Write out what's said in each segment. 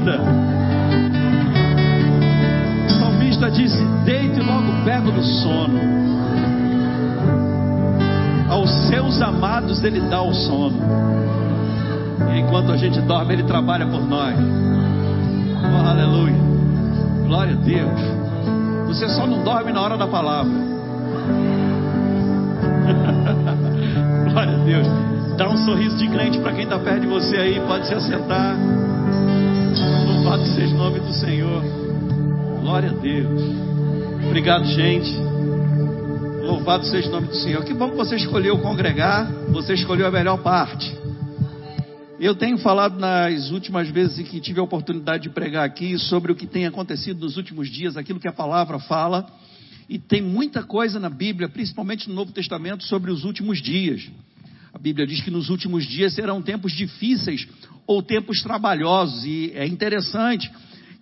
vida. O salmista disse: Deito e logo pego no sono. Aos seus amados ele dá o sono. E enquanto a gente dorme, ele trabalha por nós. Oh, aleluia. Glória a Deus. Você só não dorme na hora da palavra. Glória a Deus. Dá um sorriso de crente para quem está perto de você aí. Pode se assentar. Louvado seja o nome do Senhor. Glória a Deus. Obrigado, gente. Louvado seja o nome do Senhor. Que bom que você escolheu congregar. Você escolheu a melhor parte. Eu tenho falado nas últimas vezes em que tive a oportunidade de pregar aqui sobre o que tem acontecido nos últimos dias, aquilo que a palavra fala. E tem muita coisa na Bíblia, principalmente no Novo Testamento, sobre os últimos dias. A Bíblia diz que nos últimos dias serão tempos difíceis ou tempos trabalhosos. E é interessante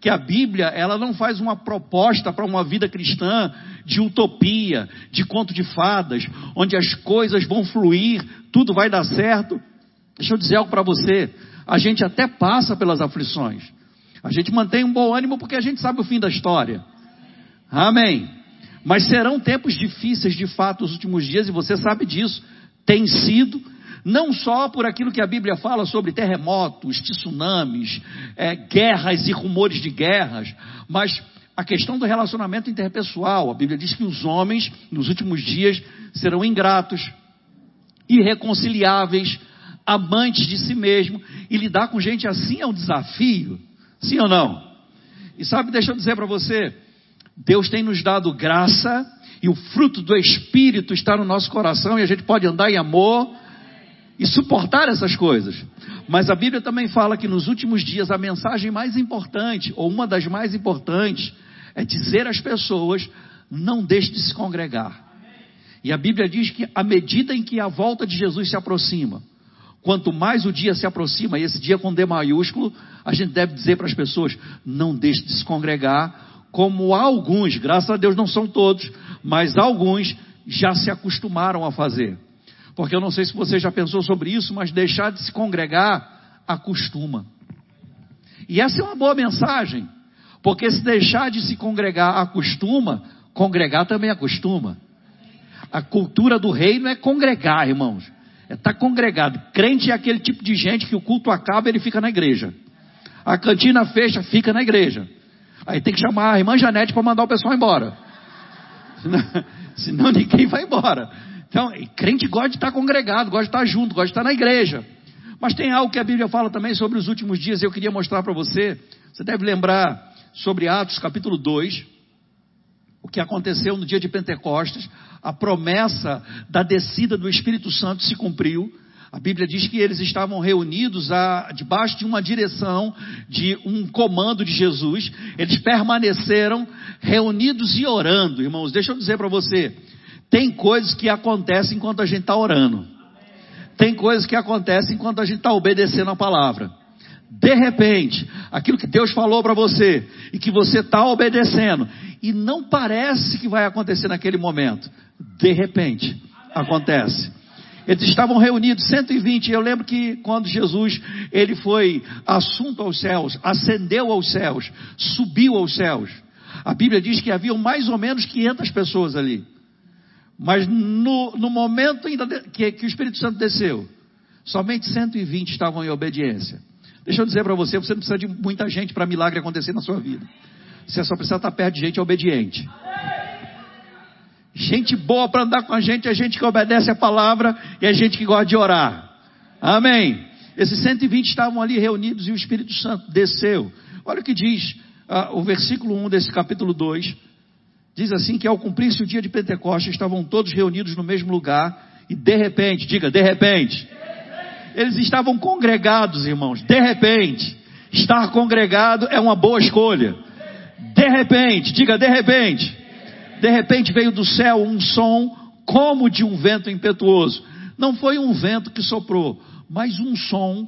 que a Bíblia ela não faz uma proposta para uma vida cristã de utopia, de conto de fadas, onde as coisas vão fluir, tudo vai dar certo. Deixa eu dizer algo para você. A gente até passa pelas aflições. A gente mantém um bom ânimo porque a gente sabe o fim da história. Amém. Mas serão tempos difíceis de fato os últimos dias e você sabe disso. Tem sido, não só por aquilo que a Bíblia fala sobre terremotos, tsunamis, é, guerras e rumores de guerras, mas a questão do relacionamento interpessoal. A Bíblia diz que os homens, nos últimos dias, serão ingratos, irreconciliáveis, amantes de si mesmo, e lidar com gente assim é um desafio, sim ou não? E sabe, deixa eu dizer para você, Deus tem nos dado graça, e o fruto do Espírito está no nosso coração, e a gente pode andar em amor e suportar essas coisas. Mas a Bíblia também fala que nos últimos dias a mensagem mais importante, ou uma das mais importantes, é dizer às pessoas: não deixe de se congregar. E a Bíblia diz que à medida em que a volta de Jesus se aproxima, Quanto mais o dia se aproxima, e esse dia com D maiúsculo, a gente deve dizer para as pessoas: não deixe de se congregar, como alguns, graças a Deus não são todos, mas alguns já se acostumaram a fazer. Porque eu não sei se você já pensou sobre isso, mas deixar de se congregar acostuma. E essa é uma boa mensagem, porque se deixar de se congregar acostuma, congregar também acostuma. A cultura do reino é congregar, irmãos. É estar tá congregado. Crente é aquele tipo de gente que o culto acaba ele fica na igreja. A cantina fecha, fica na igreja. Aí tem que chamar a irmã Janete para mandar o pessoal embora. Senão, senão, ninguém vai embora. Então, crente gosta de estar congregado, gosta de estar junto, gosta de estar na igreja. Mas tem algo que a Bíblia fala também sobre os últimos dias, eu queria mostrar para você. Você deve lembrar sobre Atos capítulo 2, o que aconteceu no dia de Pentecostes, a promessa da descida do Espírito Santo se cumpriu. A Bíblia diz que eles estavam reunidos a, debaixo de uma direção, de um comando de Jesus. Eles permaneceram reunidos e orando. Irmãos, deixa eu dizer para você: tem coisas que acontecem enquanto a gente está orando. Tem coisas que acontecem enquanto a gente está obedecendo a palavra de repente, aquilo que Deus falou para você e que você está obedecendo e não parece que vai acontecer naquele momento, de repente acontece. Eles estavam reunidos, 120. Eu lembro que quando Jesus ele foi assunto aos céus, ascendeu aos céus, subiu aos céus. A Bíblia diz que havia mais ou menos 500 pessoas ali. Mas no, no momento ainda que, que o Espírito Santo desceu, somente 120 estavam em obediência. Deixa eu dizer para você, você não precisa de muita gente para milagre acontecer na sua vida. Você só precisa estar perto de gente obediente. Gente boa para andar com a gente é gente que obedece a palavra e é gente que gosta de orar. Amém. Esses 120 estavam ali reunidos e o Espírito Santo desceu. Olha o que diz uh, o versículo 1 desse capítulo 2. Diz assim que ao cumprir-se o dia de Pentecostes, estavam todos reunidos no mesmo lugar e de repente, diga, de repente, eles estavam congregados, irmãos. De repente, estar congregado é uma boa escolha. De repente, diga de repente. De repente veio do céu um som como de um vento impetuoso. Não foi um vento que soprou, mas um som.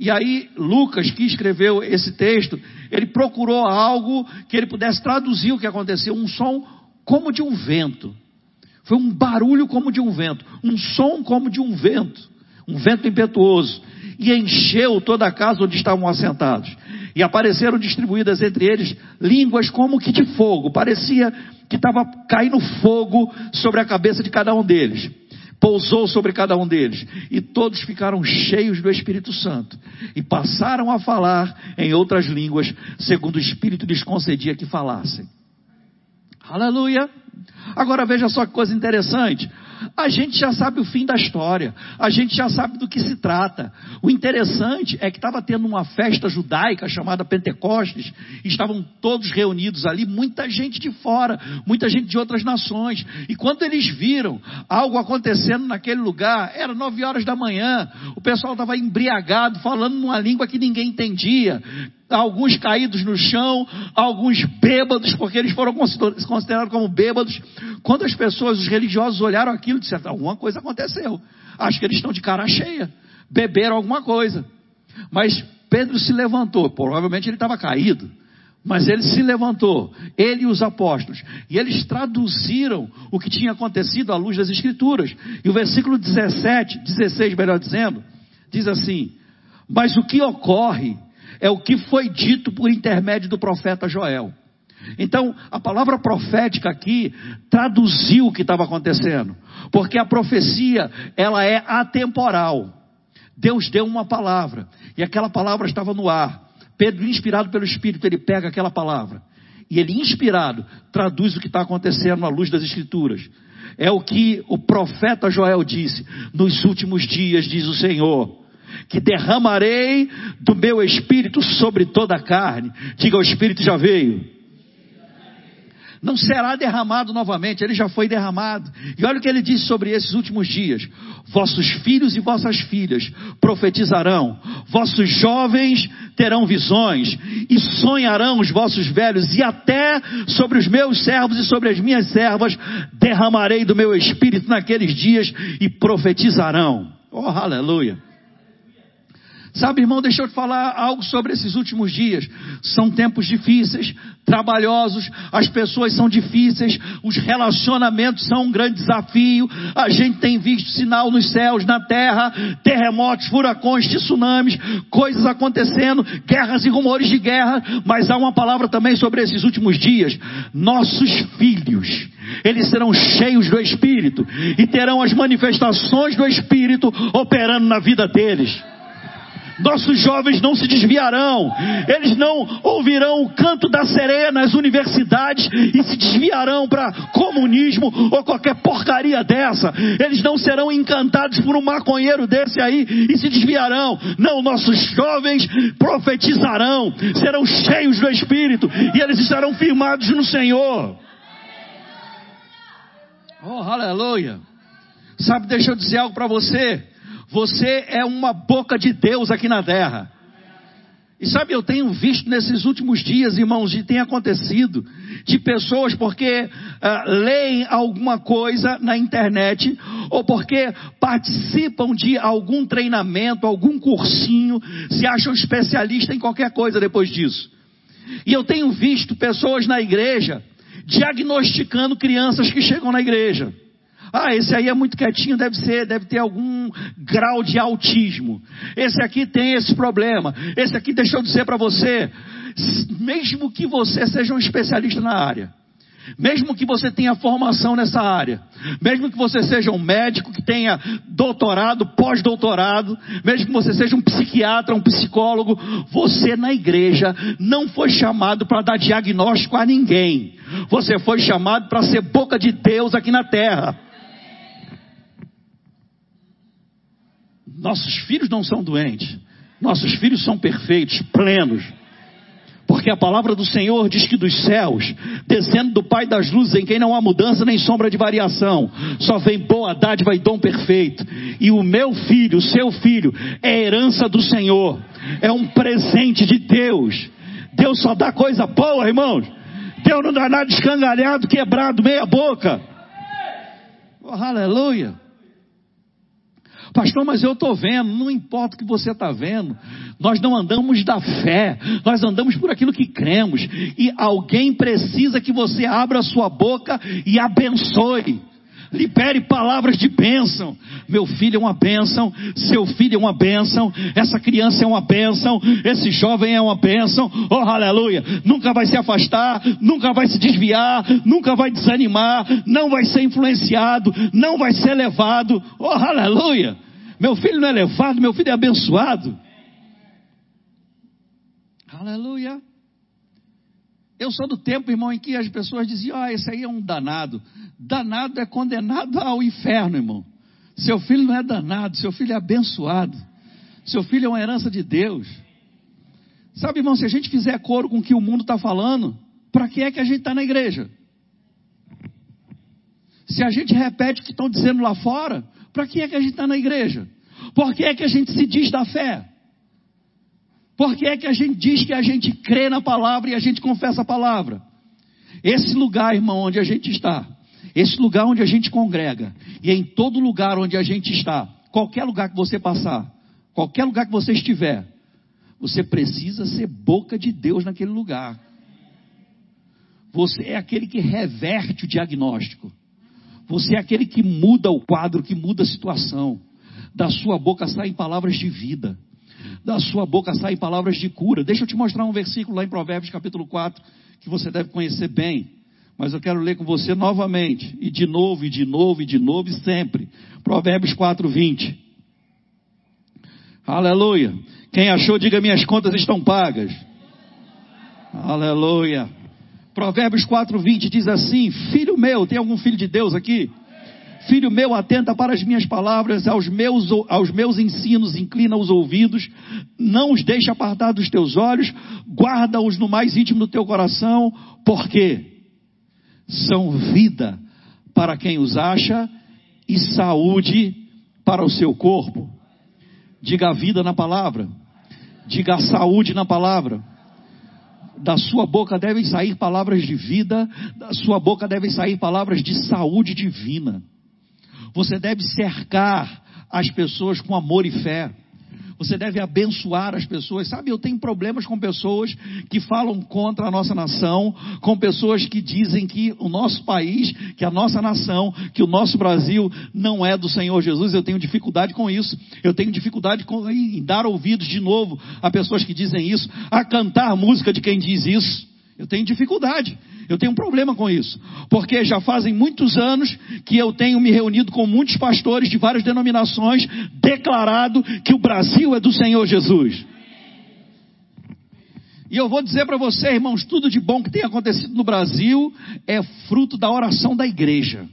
E aí, Lucas, que escreveu esse texto, ele procurou algo que ele pudesse traduzir o que aconteceu. Um som como de um vento. Foi um barulho como de um vento. Um som como de um vento um vento impetuoso. e encheu toda a casa onde estavam assentados. E apareceram distribuídas entre eles línguas como que de fogo. Parecia que estava caindo fogo sobre a cabeça de cada um deles. Pousou sobre cada um deles. E todos ficaram cheios do Espírito Santo. E passaram a falar em outras línguas, segundo o Espírito lhes concedia que falassem. Aleluia! Agora veja só que coisa interessante. A gente já sabe o fim da história, a gente já sabe do que se trata. O interessante é que estava tendo uma festa judaica chamada Pentecostes, estavam todos reunidos ali, muita gente de fora, muita gente de outras nações. E quando eles viram algo acontecendo naquele lugar, era nove horas da manhã, o pessoal estava embriagado, falando numa língua que ninguém entendia alguns caídos no chão, alguns bêbados, porque eles foram considerados como bêbados. Quando as pessoas, os religiosos olharam aquilo, disseram, alguma coisa aconteceu. Acho que eles estão de cara cheia, beberam alguma coisa. Mas Pedro se levantou, provavelmente ele estava caído. Mas ele se levantou, ele e os apóstolos, e eles traduziram o que tinha acontecido à luz das Escrituras. E o versículo 17, 16, melhor dizendo, diz assim: Mas o que ocorre é o que foi dito por intermédio do profeta Joel. Então, a palavra profética aqui traduziu o que estava acontecendo, porque a profecia, ela é atemporal. Deus deu uma palavra, e aquela palavra estava no ar. Pedro, inspirado pelo Espírito, ele pega aquela palavra, e ele, inspirado, traduz o que está acontecendo à luz das Escrituras. É o que o profeta Joel disse: nos últimos dias, diz o Senhor que derramarei do meu espírito sobre toda a carne. Diga, o espírito já veio. Não será derramado novamente, ele já foi derramado. E olha o que ele disse sobre esses últimos dias: Vossos filhos e vossas filhas profetizarão, vossos jovens terão visões, e sonharão os vossos velhos, e até sobre os meus servos e sobre as minhas servas derramarei do meu espírito naqueles dias e profetizarão. Oh, aleluia! Sabe, irmão, deixa eu te falar algo sobre esses últimos dias. São tempos difíceis, trabalhosos, as pessoas são difíceis, os relacionamentos são um grande desafio. A gente tem visto sinal nos céus, na terra, terremotos, furacões, tsunamis, coisas acontecendo, guerras e rumores de guerra, mas há uma palavra também sobre esses últimos dias. Nossos filhos, eles serão cheios do Espírito e terão as manifestações do Espírito operando na vida deles. Nossos jovens não se desviarão, eles não ouvirão o canto da sereia nas universidades e se desviarão para comunismo ou qualquer porcaria dessa. Eles não serão encantados por um maconheiro desse aí e se desviarão. Não, nossos jovens profetizarão, serão cheios do Espírito e eles estarão firmados no Senhor. Oh, aleluia! Sabe, deixa eu dizer algo para você. Você é uma boca de Deus aqui na terra. E sabe, eu tenho visto nesses últimos dias, irmãos, e tem acontecido, de pessoas porque uh, leem alguma coisa na internet, ou porque participam de algum treinamento, algum cursinho, se acham especialista em qualquer coisa depois disso. E eu tenho visto pessoas na igreja diagnosticando crianças que chegam na igreja. Ah, esse aí é muito quietinho, deve ser, deve ter algum grau de autismo. Esse aqui tem esse problema. Esse aqui, deixa eu dizer para você, mesmo que você seja um especialista na área, mesmo que você tenha formação nessa área, mesmo que você seja um médico que tenha doutorado, pós-doutorado, mesmo que você seja um psiquiatra, um psicólogo, você na igreja não foi chamado para dar diagnóstico a ninguém. Você foi chamado para ser boca de Deus aqui na terra. Nossos filhos não são doentes. Nossos filhos são perfeitos, plenos. Porque a palavra do Senhor diz que dos céus, descendo do Pai das luzes, em quem não há mudança nem sombra de variação, só vem boa dádiva e dom perfeito. E o meu filho, o seu filho, é herança do Senhor, é um presente de Deus. Deus só dá coisa boa, irmãos. Deus não dá nada escangalhado, quebrado, meia boca. Oh, aleluia. Pastor, mas eu estou vendo, não importa o que você está vendo, nós não andamos da fé, nós andamos por aquilo que cremos, e alguém precisa que você abra sua boca e abençoe. Libere palavras de bênção. Meu filho é uma bênção, seu filho é uma bênção, essa criança é uma bênção, esse jovem é uma bênção. Oh, aleluia! Nunca vai se afastar, nunca vai se desviar, nunca vai desanimar, não vai ser influenciado, não vai ser levado. Oh, aleluia! Meu filho não é levado, meu filho é abençoado. Aleluia. Eu sou do tempo, irmão, em que as pessoas diziam: Ah, esse aí é um danado. Danado é condenado ao inferno, irmão. Seu filho não é danado, seu filho é abençoado. Seu filho é uma herança de Deus. Sabe, irmão, se a gente fizer coro com o que o mundo está falando, para que é que a gente está na igreja? Se a gente repete o que estão dizendo lá fora, para que é que a gente está na igreja? Por que é que a gente se diz da fé? Por que é que a gente diz que a gente crê na palavra e a gente confessa a palavra? Esse lugar, irmão, onde a gente está, esse lugar onde a gente congrega, e em todo lugar onde a gente está, qualquer lugar que você passar, qualquer lugar que você estiver, você precisa ser boca de Deus naquele lugar. Você é aquele que reverte o diagnóstico. Você é aquele que muda o quadro, que muda a situação. Da sua boca saem palavras de vida da sua boca saem palavras de cura. Deixa eu te mostrar um versículo lá em Provérbios capítulo 4, que você deve conhecer bem. Mas eu quero ler com você novamente, e de novo, e de novo, e de novo, e sempre. Provérbios 4, 20. Aleluia. Quem achou, diga: minhas contas estão pagas. Aleluia. Provérbios 4, 20 diz assim: Filho meu, tem algum filho de Deus aqui? Filho meu, atenta para as minhas palavras, aos meus, aos meus ensinos, inclina os ouvidos, não os deixe apartar dos teus olhos, guarda-os no mais íntimo do teu coração, porque são vida para quem os acha e saúde para o seu corpo. Diga a vida na palavra, diga a saúde na palavra. Da sua boca devem sair palavras de vida, da sua boca devem sair palavras de saúde divina. Você deve cercar as pessoas com amor e fé. Você deve abençoar as pessoas. Sabe, eu tenho problemas com pessoas que falam contra a nossa nação, com pessoas que dizem que o nosso país, que a nossa nação, que o nosso Brasil não é do Senhor Jesus. Eu tenho dificuldade com isso. Eu tenho dificuldade com, em dar ouvidos de novo a pessoas que dizem isso, a cantar música de quem diz isso. Eu tenho dificuldade. Eu tenho um problema com isso. Porque já fazem muitos anos que eu tenho me reunido com muitos pastores de várias denominações, declarado que o Brasil é do Senhor Jesus. E eu vou dizer para você, irmãos, tudo de bom que tem acontecido no Brasil é fruto da oração da igreja.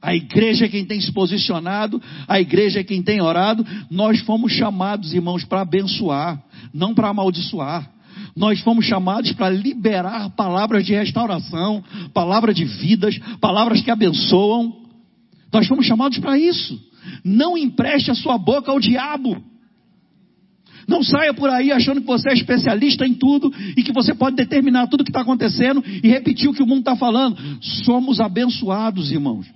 A igreja é quem tem se posicionado, a igreja é quem tem orado. Nós fomos chamados, irmãos, para abençoar, não para amaldiçoar. Nós fomos chamados para liberar palavras de restauração, palavras de vidas, palavras que abençoam. Nós fomos chamados para isso. Não empreste a sua boca ao diabo. Não saia por aí achando que você é especialista em tudo e que você pode determinar tudo o que está acontecendo e repetir o que o mundo está falando. Somos abençoados, irmãos.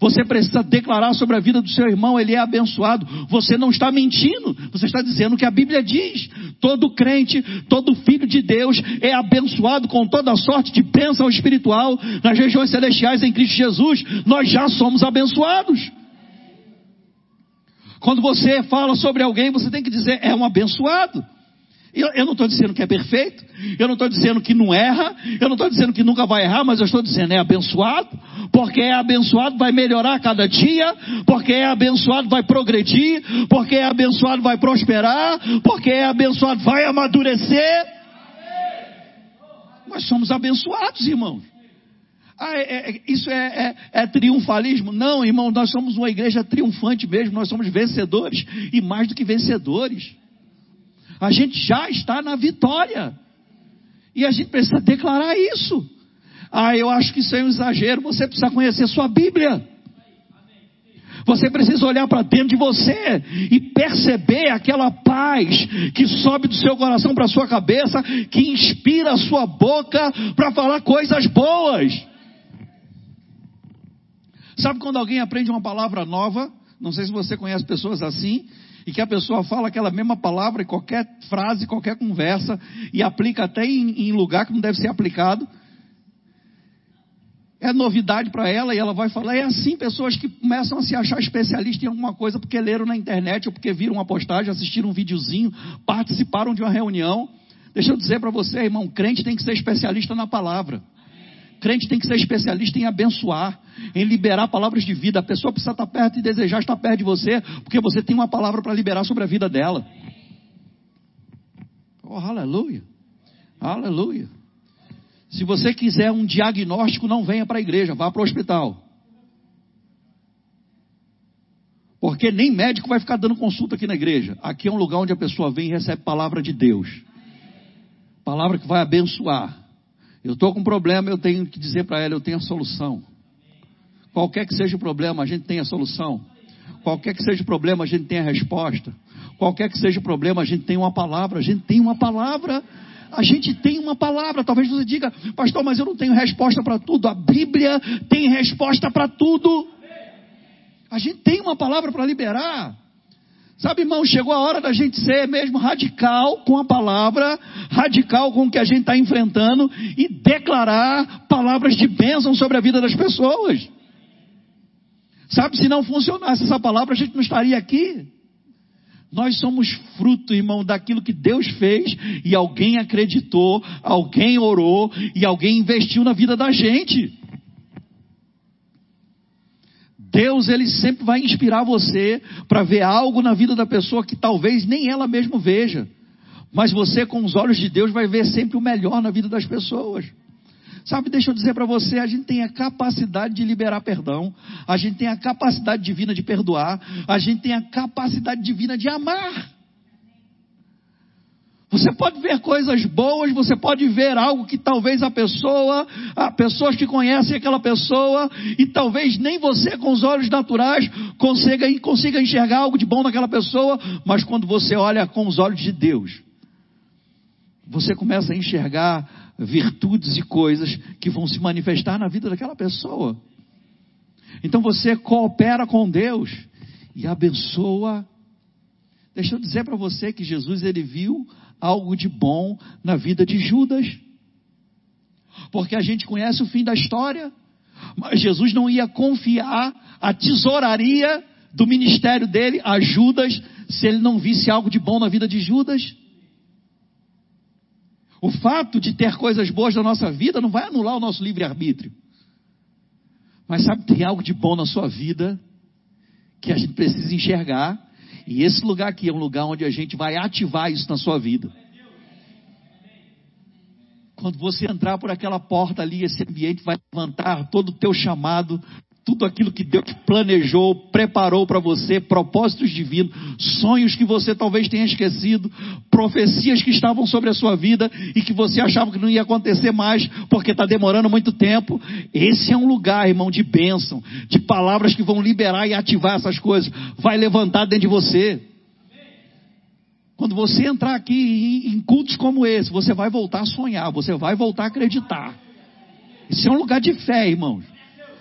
Você precisa declarar sobre a vida do seu irmão, ele é abençoado. Você não está mentindo, você está dizendo o que a Bíblia diz. Todo crente, todo filho de Deus é abençoado com toda sorte de bênção espiritual nas regiões celestiais em Cristo Jesus. Nós já somos abençoados. Quando você fala sobre alguém, você tem que dizer, é um abençoado. Eu, não estou dizendo que é perfeito, eu não estou dizendo que não erra, eu não estou dizendo que nunca vai errar, mas eu estou dizendo é abençoado, porque é abençoado vai melhorar cada dia, porque é abençoado vai progredir, porque é abençoado vai prosperar, porque é abençoado vai amadurecer. Nós somos abençoados, irmãos. Ah, é, é, isso é, é, é, triunfalismo? Não, irmão, nós somos uma igreja triunfante mesmo, nós somos vencedores e mais do que vencedores. A gente já está na vitória. E a gente precisa declarar isso. Ah, eu acho que isso é um exagero. Você precisa conhecer sua Bíblia. Você precisa olhar para dentro de você e perceber aquela paz que sobe do seu coração para a sua cabeça, que inspira a sua boca para falar coisas boas. Sabe quando alguém aprende uma palavra nova? Não sei se você conhece pessoas assim, e que a pessoa fala aquela mesma palavra em qualquer frase, qualquer conversa, e aplica até em, em lugar que não deve ser aplicado. é novidade para ela e ela vai falar. É assim pessoas que começam a se achar especialistas em alguma coisa porque leram na internet ou porque viram uma postagem, assistiram um videozinho, participaram de uma reunião. Deixa eu dizer para você, irmão, crente tem que ser especialista na palavra. Crente tem que ser especialista em abençoar, em liberar palavras de vida. A pessoa precisa estar perto e desejar estar perto de você, porque você tem uma palavra para liberar sobre a vida dela. Oh, aleluia! Aleluia! Se você quiser um diagnóstico, não venha para a igreja, vá para o hospital. Porque nem médico vai ficar dando consulta aqui na igreja. Aqui é um lugar onde a pessoa vem e recebe palavra de Deus. Palavra que vai abençoar. Eu estou com um problema, eu tenho que dizer para ela, eu tenho a solução. Qualquer que seja o problema, a gente tem a solução. Qualquer que seja o problema, a gente tem a resposta. Qualquer que seja o problema, a gente tem uma palavra. A gente tem uma palavra a gente tem uma palavra. Talvez você diga, pastor, mas eu não tenho resposta para tudo. A Bíblia tem resposta para tudo. A gente tem uma palavra para liberar. Sabe, irmão, chegou a hora da gente ser mesmo radical com a palavra, radical com o que a gente está enfrentando e declarar palavras de bênção sobre a vida das pessoas. Sabe, se não funcionasse essa palavra, a gente não estaria aqui. Nós somos fruto, irmão, daquilo que Deus fez e alguém acreditou, alguém orou e alguém investiu na vida da gente. Deus, ele sempre vai inspirar você para ver algo na vida da pessoa que talvez nem ela mesma veja. Mas você, com os olhos de Deus, vai ver sempre o melhor na vida das pessoas. Sabe, deixa eu dizer para você, a gente tem a capacidade de liberar perdão, a gente tem a capacidade divina de perdoar, a gente tem a capacidade divina de amar. Você pode ver coisas boas, você pode ver algo que talvez a pessoa, a pessoas que conhecem aquela pessoa, e talvez nem você com os olhos naturais consiga, consiga enxergar algo de bom naquela pessoa, mas quando você olha com os olhos de Deus, você começa a enxergar virtudes e coisas que vão se manifestar na vida daquela pessoa. Então você coopera com Deus e abençoa. Deixa eu dizer para você que Jesus ele viu algo de bom na vida de Judas. Porque a gente conhece o fim da história, mas Jesus não ia confiar a tesouraria do ministério dele a Judas se ele não visse algo de bom na vida de Judas. O fato de ter coisas boas na nossa vida não vai anular o nosso livre-arbítrio. Mas sabe, tem algo de bom na sua vida que a gente precisa enxergar. E esse lugar aqui é um lugar onde a gente vai ativar isso na sua vida. Quando você entrar por aquela porta ali, esse ambiente vai levantar todo o teu chamado, tudo aquilo que Deus planejou, preparou para você, propósitos divinos, sonhos que você talvez tenha esquecido, profecias que estavam sobre a sua vida e que você achava que não ia acontecer mais porque está demorando muito tempo. Esse é um lugar, irmão, de bênção, de palavras que vão liberar e ativar essas coisas, vai levantar dentro de você. Quando você entrar aqui em cultos como esse, você vai voltar a sonhar, você vai voltar a acreditar. Isso é um lugar de fé, irmãos.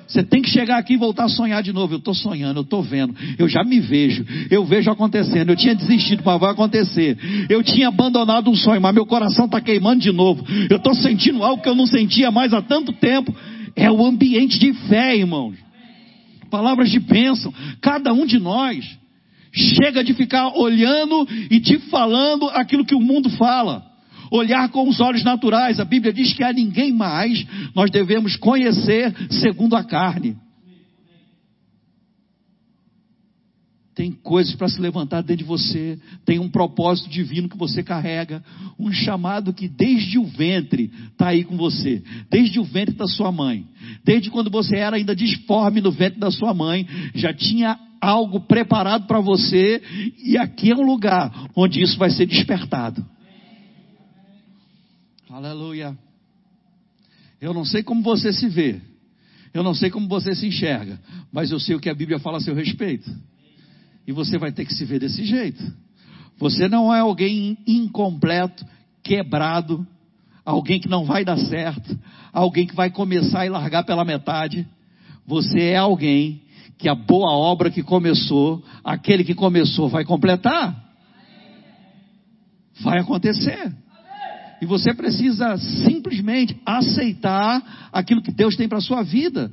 Você tem que chegar aqui e voltar a sonhar de novo. Eu estou sonhando, eu estou vendo, eu já me vejo, eu vejo acontecendo. Eu tinha desistido, mas vai acontecer. Eu tinha abandonado um sonho, mas meu coração está queimando de novo. Eu estou sentindo algo que eu não sentia mais há tanto tempo. É o ambiente de fé, irmãos. Palavras de bênção. Cada um de nós chega de ficar olhando e te falando aquilo que o mundo fala olhar com os olhos naturais. A Bíblia diz que a ninguém mais nós devemos conhecer segundo a carne. Tem coisas para se levantar dentro de você, tem um propósito divino que você carrega, um chamado que desde o ventre está aí com você, desde o ventre da sua mãe, desde quando você era ainda disforme no ventre da sua mãe, já tinha algo preparado para você, e aqui é um lugar onde isso vai ser despertado. Aleluia. Eu não sei como você se vê. Eu não sei como você se enxerga. Mas eu sei o que a Bíblia fala a seu respeito. E você vai ter que se ver desse jeito. Você não é alguém incompleto, quebrado, alguém que não vai dar certo, alguém que vai começar e largar pela metade. Você é alguém que a boa obra que começou, aquele que começou vai completar. Vai acontecer. E você precisa simplesmente aceitar aquilo que Deus tem para a sua vida.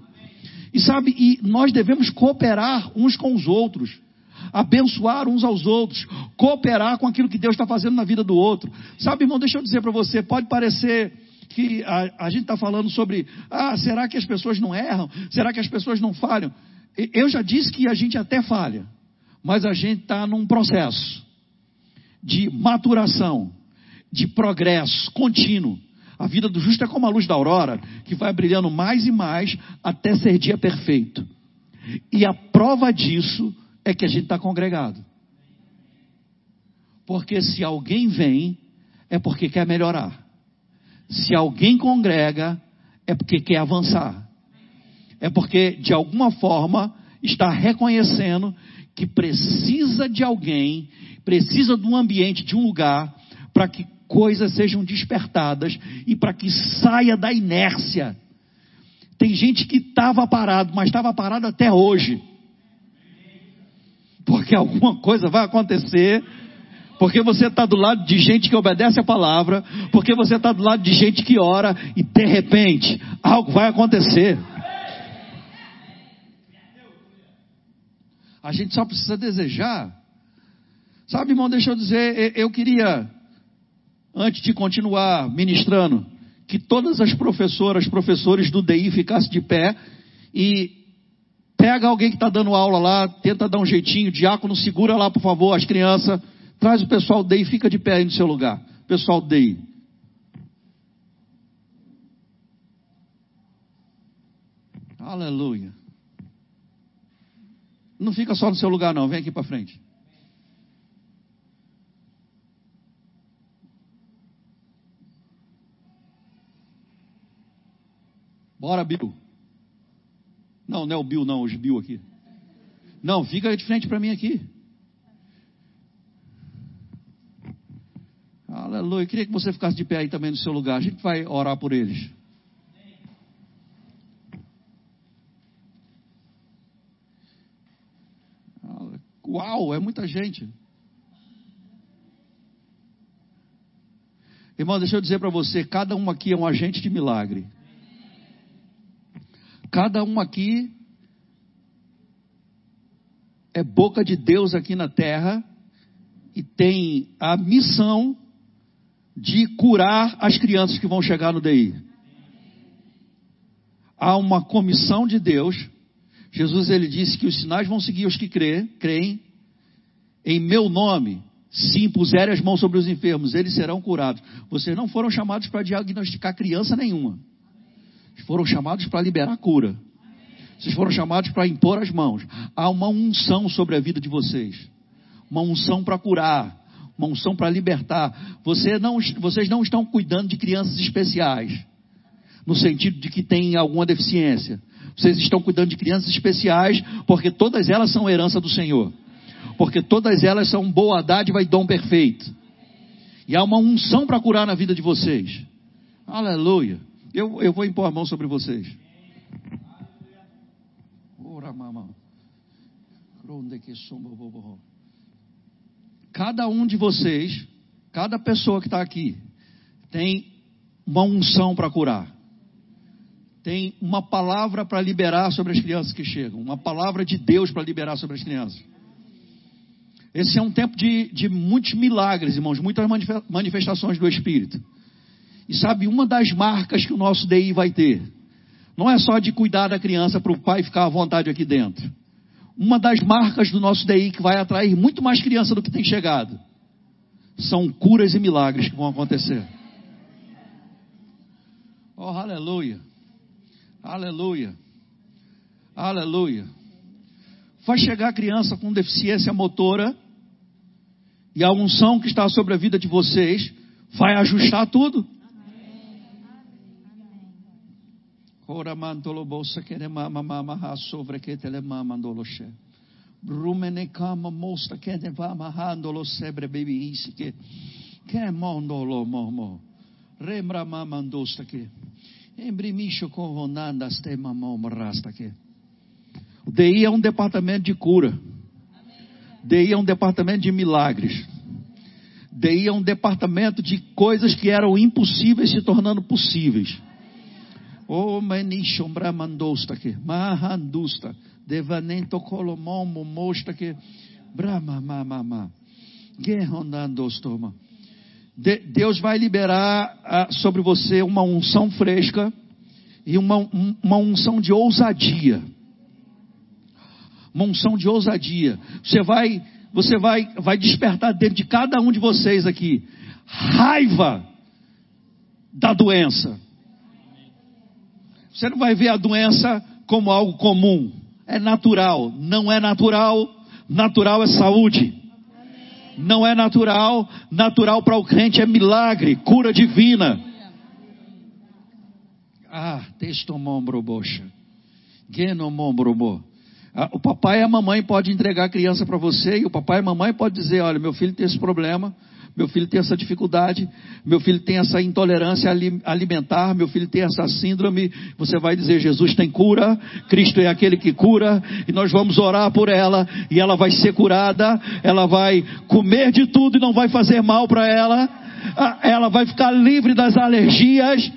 E sabe, e nós devemos cooperar uns com os outros, abençoar uns aos outros, cooperar com aquilo que Deus está fazendo na vida do outro. Sabe, irmão, deixa eu dizer para você, pode parecer que a, a gente está falando sobre, ah, será que as pessoas não erram? Será que as pessoas não falham? Eu já disse que a gente até falha, mas a gente está num processo de maturação, de progresso contínuo. A vida do justo é como a luz da aurora, que vai brilhando mais e mais até ser dia perfeito. E a prova disso é que a gente está congregado. Porque se alguém vem, é porque quer melhorar. Se alguém congrega, é porque quer avançar. É porque, de alguma forma, está reconhecendo que precisa de alguém, precisa de um ambiente, de um lugar, para que coisas sejam despertadas e para que saia da inércia. Tem gente que estava parado, mas estava parado até hoje. Porque alguma coisa vai acontecer. Porque você está do lado de gente que obedece a palavra. Porque você está do lado de gente que ora. E de repente, algo vai acontecer. A gente só precisa desejar. Sabe, irmão, deixa eu dizer, eu queria antes de continuar ministrando, que todas as professoras, professores do DI ficassem de pé e pega alguém que está dando aula lá, tenta dar um jeitinho, diácono, segura lá, por favor, as crianças, traz o pessoal do DI, fica de pé aí no seu lugar. Pessoal do DI. Aleluia. Não fica só no seu lugar, não, vem aqui para frente. Bora, Bill. Não, não é o Bill, não, os Bill aqui. Não, fica de frente para mim aqui. Aleluia. Eu queria que você ficasse de pé aí também no seu lugar. A gente vai orar por eles. Uau, é muita gente. Irmão, deixa eu dizer para você: cada um aqui é um agente de milagre. Cada um aqui é boca de Deus aqui na terra e tem a missão de curar as crianças que vão chegar no DI. Há uma comissão de Deus. Jesus ele disse que os sinais vão seguir os que crê, creem. Em meu nome, se impuserem as mãos sobre os enfermos, eles serão curados. Vocês não foram chamados para diagnosticar criança nenhuma. Foram chamados para liberar cura. Vocês foram chamados para impor as mãos. Há uma unção sobre a vida de vocês. Uma unção para curar. Uma unção para libertar. Você não, vocês não estão cuidando de crianças especiais. No sentido de que têm alguma deficiência. Vocês estão cuidando de crianças especiais porque todas elas são herança do Senhor. Porque todas elas são boa dádiva e dom perfeito. E há uma unção para curar na vida de vocês. Aleluia. Eu, eu vou impor a mão sobre vocês. Cada um de vocês, cada pessoa que está aqui, tem uma unção para curar. Tem uma palavra para liberar sobre as crianças que chegam. Uma palavra de Deus para liberar sobre as crianças. Esse é um tempo de, de muitos milagres, irmãos, muitas manifestações do Espírito. E sabe, uma das marcas que o nosso DI vai ter, não é só de cuidar da criança para o pai ficar à vontade aqui dentro. Uma das marcas do nosso DI que vai atrair muito mais criança do que tem chegado são curas e milagres que vão acontecer. Oh, aleluia. Aleluia. Aleluia. Vai chegar criança com deficiência motora e a unção que está sobre a vida de vocês vai ajustar tudo. Ora mantolo bolsa que ne mama mama ha sobre que tele mama ndoloshe. Brumene kama mosta que ne vama handolo sebre baby isi que que mondolo momo. Rembra mama ndosta que. Embrimisho com vonanda ste mamão rasta que. O é um departamento de cura. DI é um departamento de milagres. DI é um departamento de coisas que eram impossíveis se tornando possíveis. Manishom bramandosta aqui, mahandusta, devanento colomon momosta aqui, brahma mamama, guerrondandostoma. Deus vai liberar ah, sobre você uma unção fresca e uma, uma unção de ousadia. Uma unção de ousadia. Você vai você vai, vai despertar dentro de cada um de vocês aqui raiva da doença. Você não vai ver a doença como algo comum. É natural. Não é natural. Natural é saúde. Não é natural. Natural para o crente é milagre, cura divina. Ah, textomombrobocha. Genomombrobo. Ah, o papai e a mamãe podem entregar a criança para você e o papai e a mamãe podem dizer: olha, meu filho tem esse problema, meu filho tem essa dificuldade, meu filho tem essa intolerância alimentar, meu filho tem essa síndrome. Você vai dizer: Jesus tem cura, Cristo é aquele que cura, e nós vamos orar por ela, e ela vai ser curada, ela vai comer de tudo e não vai fazer mal para ela, ela vai ficar livre das alergias.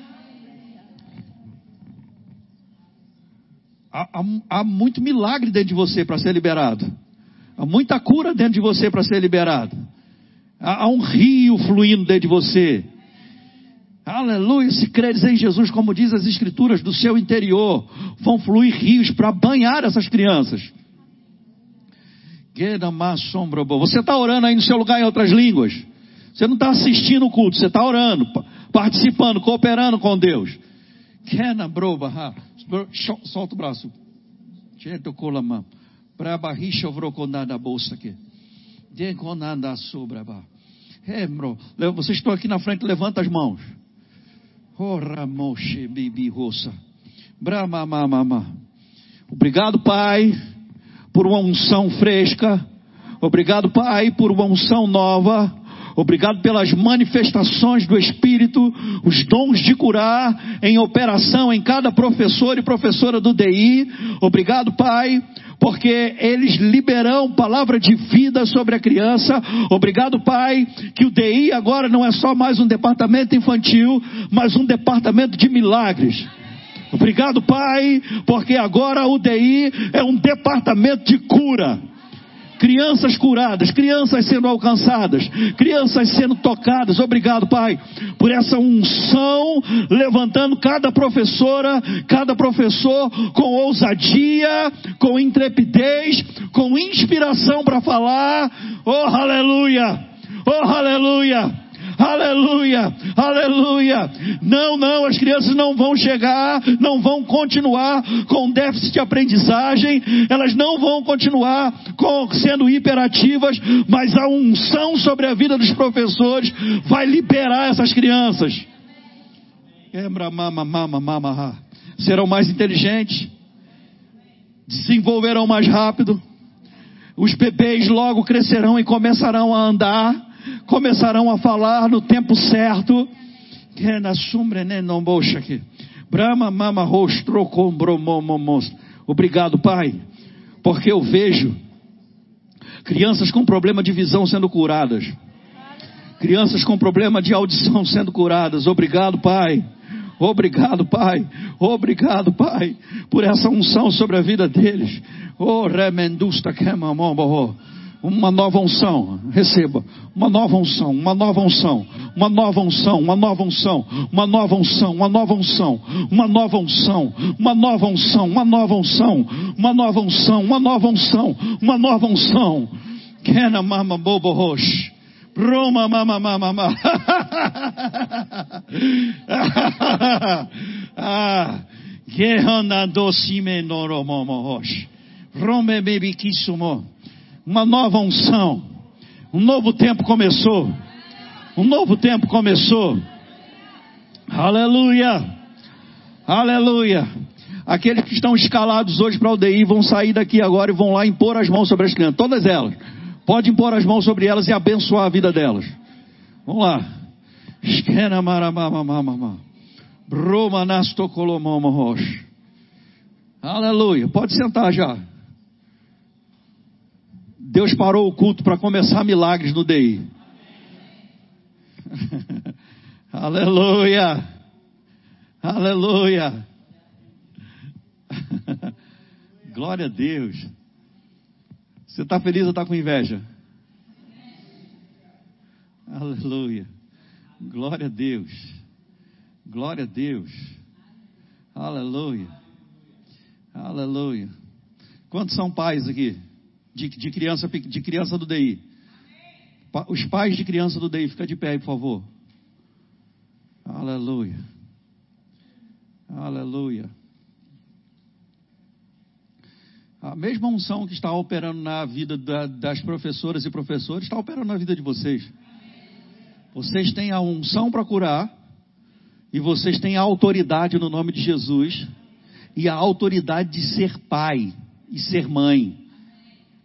há, há, há muito milagre dentro de você para ser liberado. Há muita cura dentro de você para ser liberado. Há, um rio fluindo dentro de você. Aleluia, se creres em Jesus, como diz as Escrituras, do seu interior vão fluir rios para banhar essas crianças. Você está orando aí no seu lugar em outras línguas. Você não está assistindo o culto, você está orando, participando, cooperando com Deus. Solta o braço. Cheto Braba risha vrocondada bolsa aqui. Deconanda sobraba. Remro. Vocês estão aqui na frente, levanta as mãos. Ora moche bibi roça. Brama mama. Obrigado, Pai, por uma unção fresca. Obrigado, Pai, por uma unção nova. Obrigado pelas manifestações do Espírito, os dons de curar em operação em cada professor e professora do DI. Obrigado, Pai, porque eles liberam palavra de vida sobre a criança. Obrigado, Pai, que o DI agora não é só mais um departamento infantil, mas um departamento de milagres. Obrigado, Pai, porque agora o DI é um departamento de cura crianças curadas, crianças sendo alcançadas, crianças sendo tocadas. Obrigado, Pai, por essa unção, levantando cada professora, cada professor com ousadia, com intrepidez, com inspiração para falar. Oh, aleluia! Oh, aleluia! Aleluia, aleluia. Não, não, as crianças não vão chegar, não vão continuar com déficit de aprendizagem, elas não vão continuar com, sendo hiperativas, mas a unção sobre a vida dos professores vai liberar essas crianças. Serão mais inteligentes, desenvolverão mais rápido, os bebês logo crescerão e começarão a andar começarão a falar no tempo certo. Brahma mama Obrigado, Pai, porque eu vejo crianças com problema de visão sendo curadas, crianças com problema de audição sendo curadas. Obrigado, Pai. Obrigado, Pai. Obrigado, Pai, por essa unção sobre a vida deles. Oh, remendusta kemamombo uma nova unção, receba, uma nova unção, uma nova unção, uma nova unção, uma nova unção, uma nova unção, uma nova unção, uma nova unção, uma nova unção, uma nova unção, uma nova unção, uma nova unção, uma nova unção. Kena mama bobo rosh. Roma mama mama mama. Ah, Gehana docime noromomo rosh. Rome baby kisumo uma nova unção. Um novo tempo começou. Um novo tempo começou. Aleluia. Aleluia. Aqueles que estão escalados hoje para o UDI vão sair daqui agora e vão lá impor as mãos sobre as crianças. Todas elas. Pode impor as mãos sobre elas e abençoar a vida delas. Vamos lá. Aleluia. Pode sentar já. Deus parou o culto para começar milagres no DI. Aleluia. Aleluia. Glória a Deus. Você está feliz ou está com inveja? Aleluia. Glória a Deus. Glória a Deus. Aleluia. Aleluia. Quantos são pais aqui? De, de, criança, de criança do DI. Os pais de criança do DI, fica de pé aí, por favor. Aleluia. Aleluia. A mesma unção que está operando na vida da, das professoras e professores está operando na vida de vocês. Vocês têm a unção para curar e vocês têm a autoridade no nome de Jesus e a autoridade de ser pai e ser mãe.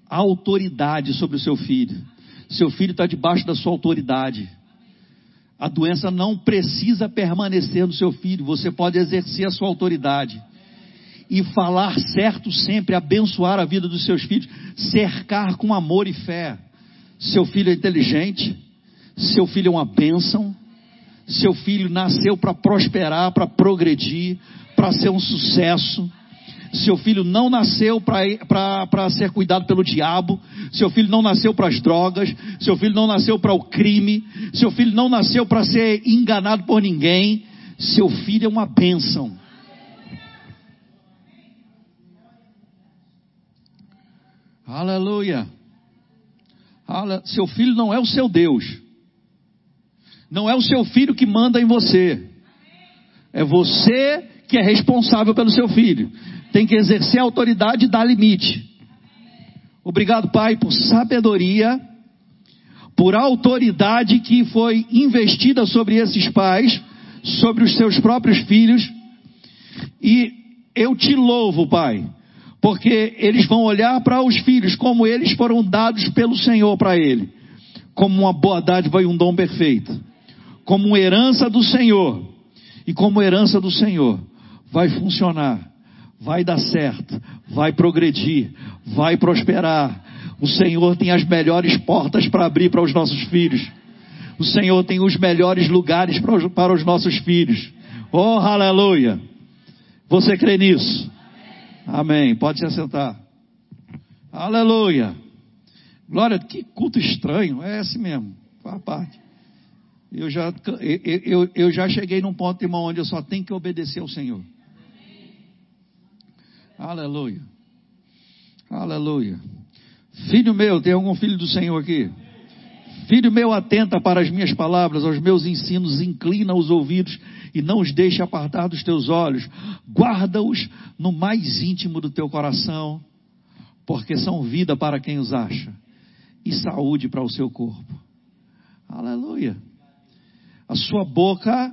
Autoridade sobre o seu filho. Seu filho está debaixo da sua autoridade. A doença não precisa permanecer no seu filho, você pode exercer a sua autoridade e falar certo sempre, abençoar a vida dos seus filhos, cercar com amor e fé. Seu filho é inteligente, seu filho é uma bênção, seu filho nasceu para prosperar, para progredir, para ser um sucesso. Seu filho não nasceu para ser cuidado pelo diabo. Seu filho não nasceu para as drogas. Seu filho não nasceu para o crime. Seu filho não nasceu para ser enganado por ninguém. Seu filho é uma bênção. Aleluia. Seu filho não é o seu Deus. Não é o seu filho que manda em você. É você que é responsável pelo seu filho. Tem que exercer a autoridade e dar limite. Obrigado, Pai, por sabedoria, por autoridade que foi investida sobre esses pais, sobre os seus próprios filhos. E eu te louvo, Pai, porque eles vão olhar para os filhos como eles foram dados pelo Senhor para ele, como uma boa dádiva e um dom perfeito, como herança do Senhor. E como herança do Senhor, vai funcionar, vai dar certo, vai progredir, vai prosperar. O Senhor tem as melhores portas para abrir para os nossos filhos. O Senhor tem os melhores lugares para os, para os nossos filhos. Oh, aleluia! Você crê nisso? Amém. Pode se assentar. Aleluia. Glória, que culto estranho. É esse mesmo. Faz parte. Eu já, eu, eu, eu já cheguei num ponto, irmão, onde eu só tenho que obedecer ao Senhor. Aleluia. Aleluia. Filho meu, tem algum filho do Senhor aqui? Filho meu, atenta para as minhas palavras, aos meus ensinos, inclina os ouvidos e não os deixe apartar dos teus olhos. Guarda-os no mais íntimo do teu coração, porque são vida para quem os acha e saúde para o seu corpo. Aleluia. A sua boca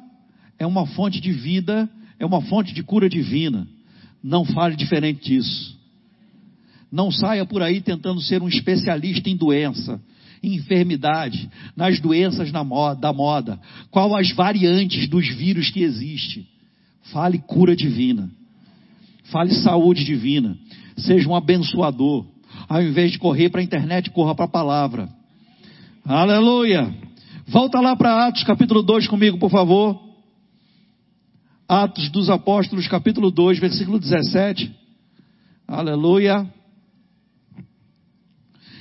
é uma fonte de vida, é uma fonte de cura divina. Não fale diferente disso. Não saia por aí tentando ser um especialista em doença enfermidade, nas doenças moda, da moda, qual as variantes dos vírus que existe. Fale cura divina. Fale saúde divina. Seja um abençoador. Ao invés de correr para a internet, corra para a palavra. Aleluia. Volta lá para Atos capítulo 2 comigo, por favor. Atos dos Apóstolos, capítulo 2, versículo 17. Aleluia.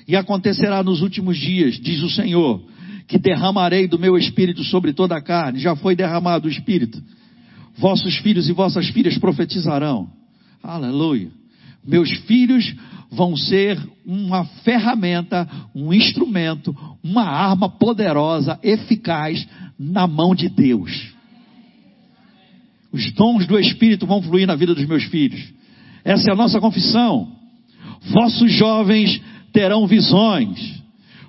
E acontecerá nos últimos dias, diz o Senhor, que derramarei do meu espírito sobre toda a carne. Já foi derramado o espírito. Vossos filhos e vossas filhas profetizarão. Aleluia. Meus filhos vão ser uma ferramenta, um instrumento, uma arma poderosa, eficaz na mão de Deus. Os dons do Espírito vão fluir na vida dos meus filhos. Essa é a nossa confissão. Vossos jovens terão visões.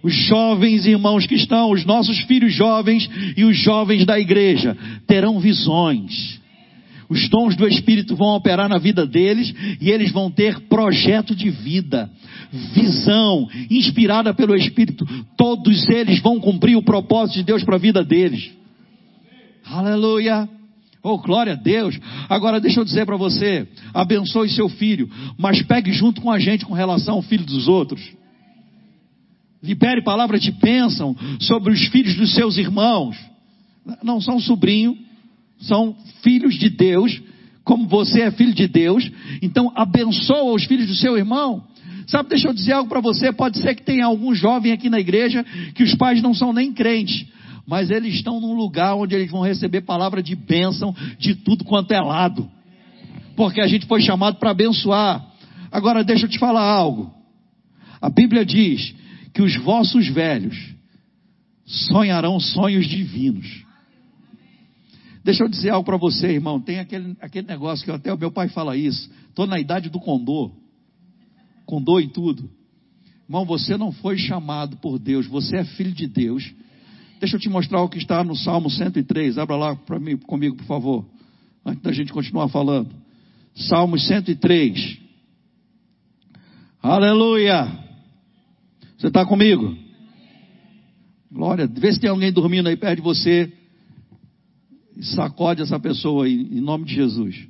Os jovens irmãos que estão, os nossos filhos jovens e os jovens da igreja terão visões. Os dons do Espírito vão operar na vida deles e eles vão ter projeto de vida, visão, inspirada pelo Espírito. Todos eles vão cumprir o propósito de Deus para a vida deles. Aleluia. Oh, glória a Deus. Agora deixa eu dizer para você: abençoe seu filho, mas pegue junto com a gente com relação ao filho dos outros. Libere palavras de bênção sobre os filhos dos seus irmãos. não são sobrinho, são filhos de Deus, como você é filho de Deus. Então abençoa os filhos do seu irmão. Sabe, deixa eu dizer algo para você. Pode ser que tenha algum jovem aqui na igreja que os pais não são nem crentes, mas eles estão num lugar onde eles vão receber palavra de bênção de tudo quanto é lado. Porque a gente foi chamado para abençoar. Agora deixa eu te falar algo. A Bíblia diz que os vossos velhos sonharão sonhos divinos. Deixa eu dizer algo para você, irmão. Tem aquele, aquele negócio que até o meu pai fala isso. Estou na idade do condor. Condor em tudo. Irmão, você não foi chamado por Deus. Você é filho de Deus. Deixa eu te mostrar o que está no Salmo 103. Abra lá para mim, comigo, por favor. Antes da gente continuar falando. Salmo 103. Aleluia. Você está comigo? Glória. Vê se tem alguém dormindo aí perto de você. Sacode essa pessoa aí, em nome de Jesus.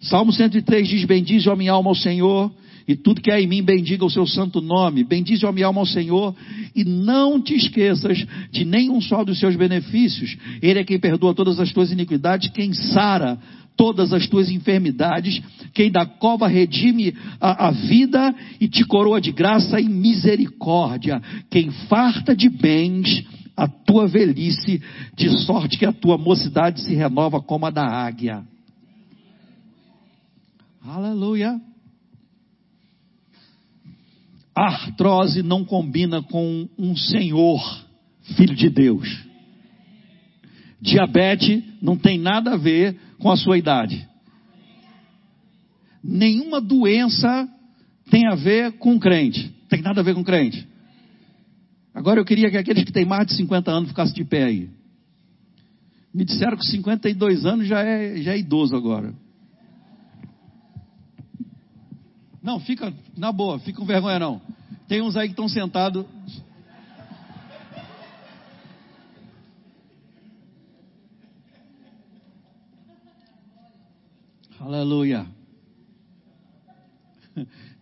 Salmo 103 diz: Bendize a minha alma ao Senhor, e tudo que há em mim bendiga o seu santo nome. Bendize a minha alma ao Senhor, e não te esqueças de nenhum só dos seus benefícios. Ele é quem perdoa todas as tuas iniquidades, quem sara todas as tuas enfermidades, quem da cova redime a, a, vida e te coroa de graça e misericórdia, quem farta de bens a tua velhice, de sorte que a tua mocidade se renova como a da águia. Aleluia. Artrose não combina com um senhor, filho de Deus. Diabetes não tem nada a ver com a sua idade. Nenhuma doença tem a ver com crente. Tem nada a ver com crente. Agora eu queria que aqueles que têm mais de 50 anos ficassem de pé aí. Me disseram que 52 anos já é, já é idoso agora. Não, fica, na boa, fica com vergonha não. Tem uns aí que estão sentados Aleluia.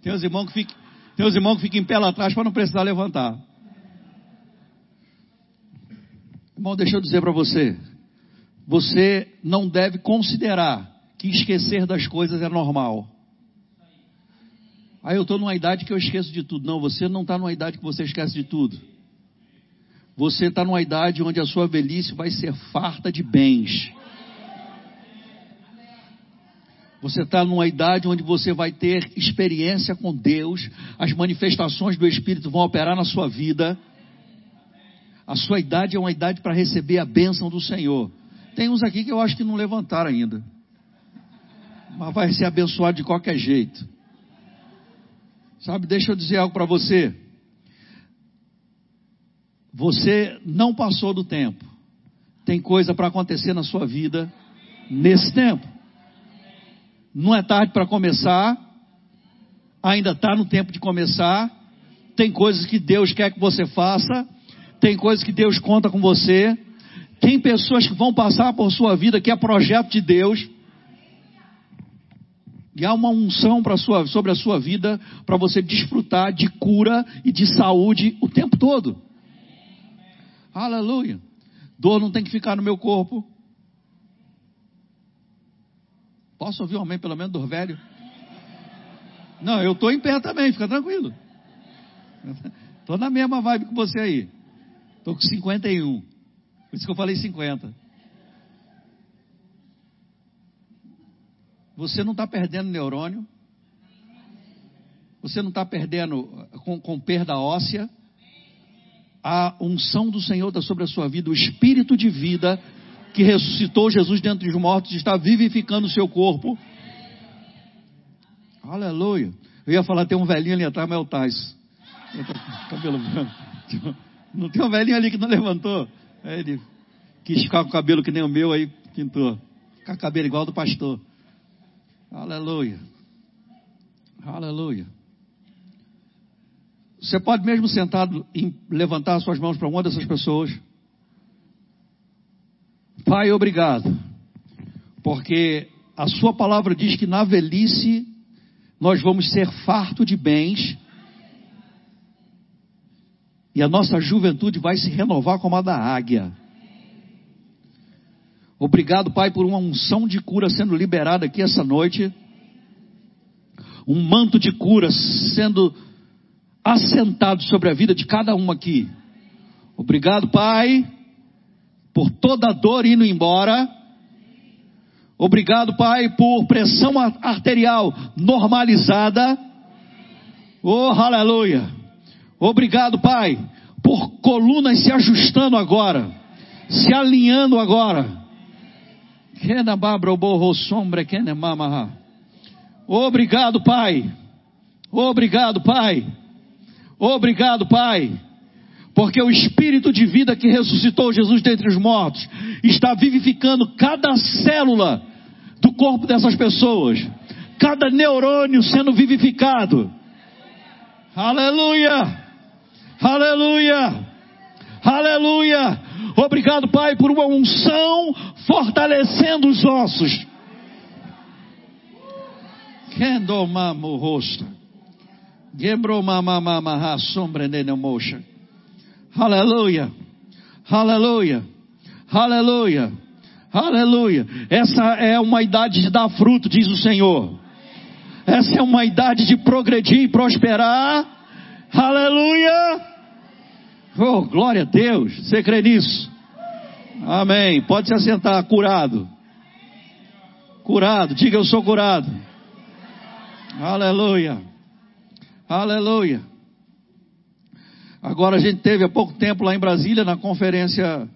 Tem os irmãos que ficam, tem os irmãos que ficam em pé lá atrás para não precisar levantar. Irmão, deixa eu dizer para você. Você não deve considerar que esquecer das coisas é normal. Aí eu estou numa idade que eu esqueço de tudo. Não, você não está numa idade que você esquece de tudo. Você está numa idade onde a sua velhice vai ser farta de bens. Você está numa idade onde você vai ter experiência com Deus, as manifestações do Espírito vão operar na sua vida. A sua idade é uma idade para receber a bênção do Senhor. Tem uns aqui que eu acho que não levantaram ainda, mas vai ser abençoado de qualquer jeito. Sabe, deixa eu dizer algo para você. Você não passou do tempo. Tem coisa para acontecer na sua vida nesse tempo. Não é tarde para começar. Ainda está no tempo de começar. Tem coisas que Deus quer que você faça. Tem coisas que Deus conta com você. Tem pessoas que vão passar por sua vida que é projeto de Deus. E há uma unção sua, sobre a sua vida para você desfrutar de cura e de saúde o tempo todo. Aleluia. Dor não tem que ficar no meu corpo. Posso ouvir um amém pelo menos do velho? Não, eu estou em pé também, fica tranquilo. Estou na mesma vibe que você aí. Estou com 51. Por isso que eu falei 50. Você não está perdendo neurônio. Você não está perdendo com, com perda óssea. A unção do Senhor está sobre a sua vida, o espírito de vida que ressuscitou Jesus dentro dos mortos, está vivificando o seu corpo. Aleluia. Eu ia falar, tem um velhinho ali atrás, mas é o Tais. Cabelo branco. Não tem um velhinho ali que não levantou? Aí ele quis ficar com o cabelo que nem o meu, aí pintou. Com cabelo igual do pastor. Aleluia. Aleluia. Você pode mesmo sentado levantar suas mãos para uma dessas pessoas. Pai, obrigado, porque a Sua palavra diz que na velhice nós vamos ser farto de bens e a nossa juventude vai se renovar como a da águia. Obrigado, Pai, por uma unção de cura sendo liberada aqui essa noite. Um manto de cura sendo assentado sobre a vida de cada um aqui. Obrigado, Pai, por toda a dor indo embora. Obrigado, Pai, por pressão arterial normalizada. Oh, aleluia. Obrigado, Pai, por colunas se ajustando agora, se alinhando agora. Obrigado, Pai. Obrigado, Pai. Obrigado, Pai. Porque o Espírito de vida que ressuscitou Jesus dentre os mortos está vivificando cada célula do corpo dessas pessoas, cada neurônio sendo vivificado. Aleluia! Aleluia! Aleluia! Obrigado, Pai, por uma unção fortalecendo os ossos. Kendomamo rosto. Gembromamamaha sombra mocha. Aleluia. Aleluia. Aleluia. Aleluia. Essa é uma idade de dar fruto, diz o Senhor. Essa é uma idade de progredir e prosperar. Aleluia. Oh, glória a Deus. Você crê nisso? Amém. Pode se assentar, curado. Curado. Diga eu sou curado. Aleluia. Aleluia. Agora a gente teve há pouco tempo lá em Brasília, na conferência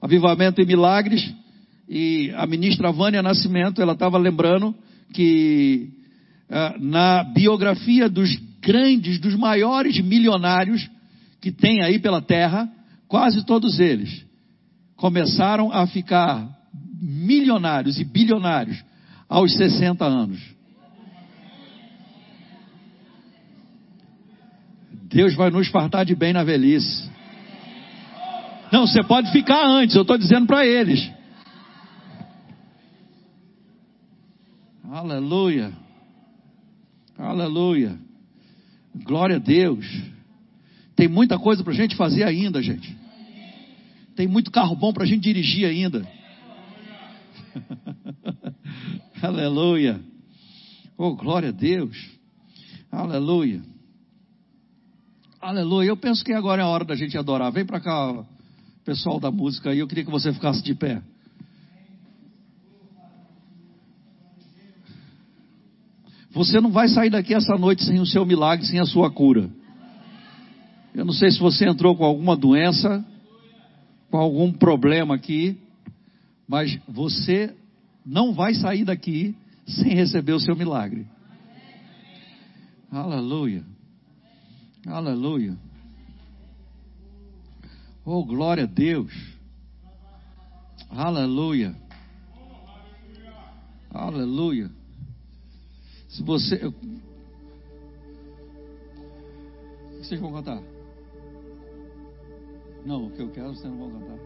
Avivamento e Milagres, e a ministra Vânia Nascimento, ela estava lembrando que uh, na biografia dos grandes, dos maiores milionários que tem aí pela terra, quase todos eles começaram a ficar milionários e bilionários aos 60 anos. Deus vai nos fartar de bem na velhice. Não, você pode ficar antes, eu estou dizendo para eles. Aleluia. Aleluia. Glória a Deus. Tem muita coisa para a gente fazer ainda, gente. Tem muito carro bom para a gente dirigir ainda. Aleluia. Oh, glória a Deus. Aleluia. Aleluia. Eu penso que agora é a hora da gente adorar. Vem para cá, pessoal da música aí. Eu queria que você ficasse de pé. Você não vai sair daqui essa noite sem o seu milagre, sem a sua cura. Eu não sei se você entrou com alguma doença, com algum problema aqui, mas você não vai sair daqui sem receber o seu milagre. Aleluia. Aleluia. Oh, glória a Deus. Aleluia. Aleluia. Se você. O que vocês vão cantar? Não, o que eu quero vocês não vão cantar.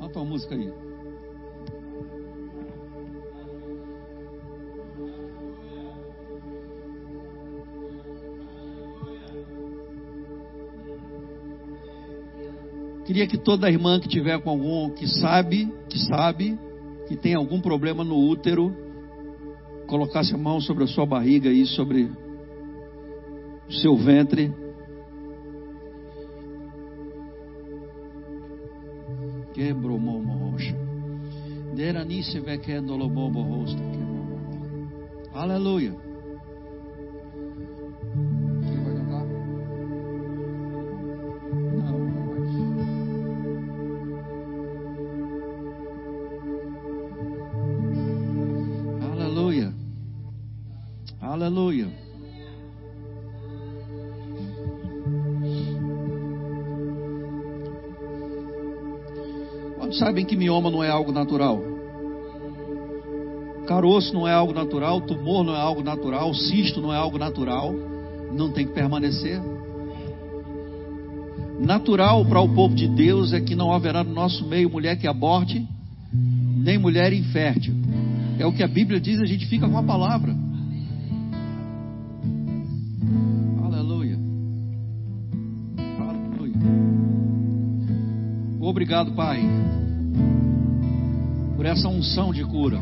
Canta uma música aí. Queria que toda irmã que tiver com algum, que sabe, que sabe, que tem algum problema no útero, colocasse a mão sobre a sua barriga e sobre o seu ventre quebro momo roxa. Deranice vekendo lobobo rosto. Aleluia. Sabem que mioma não é algo natural? Caroço não é algo natural, tumor não é algo natural, cisto não é algo natural, não tem que permanecer. Natural para o povo de Deus é que não haverá no nosso meio mulher que aborte, nem mulher infértil. É o que a Bíblia diz, a gente fica com a palavra. Obrigado, Pai, essa unção de cura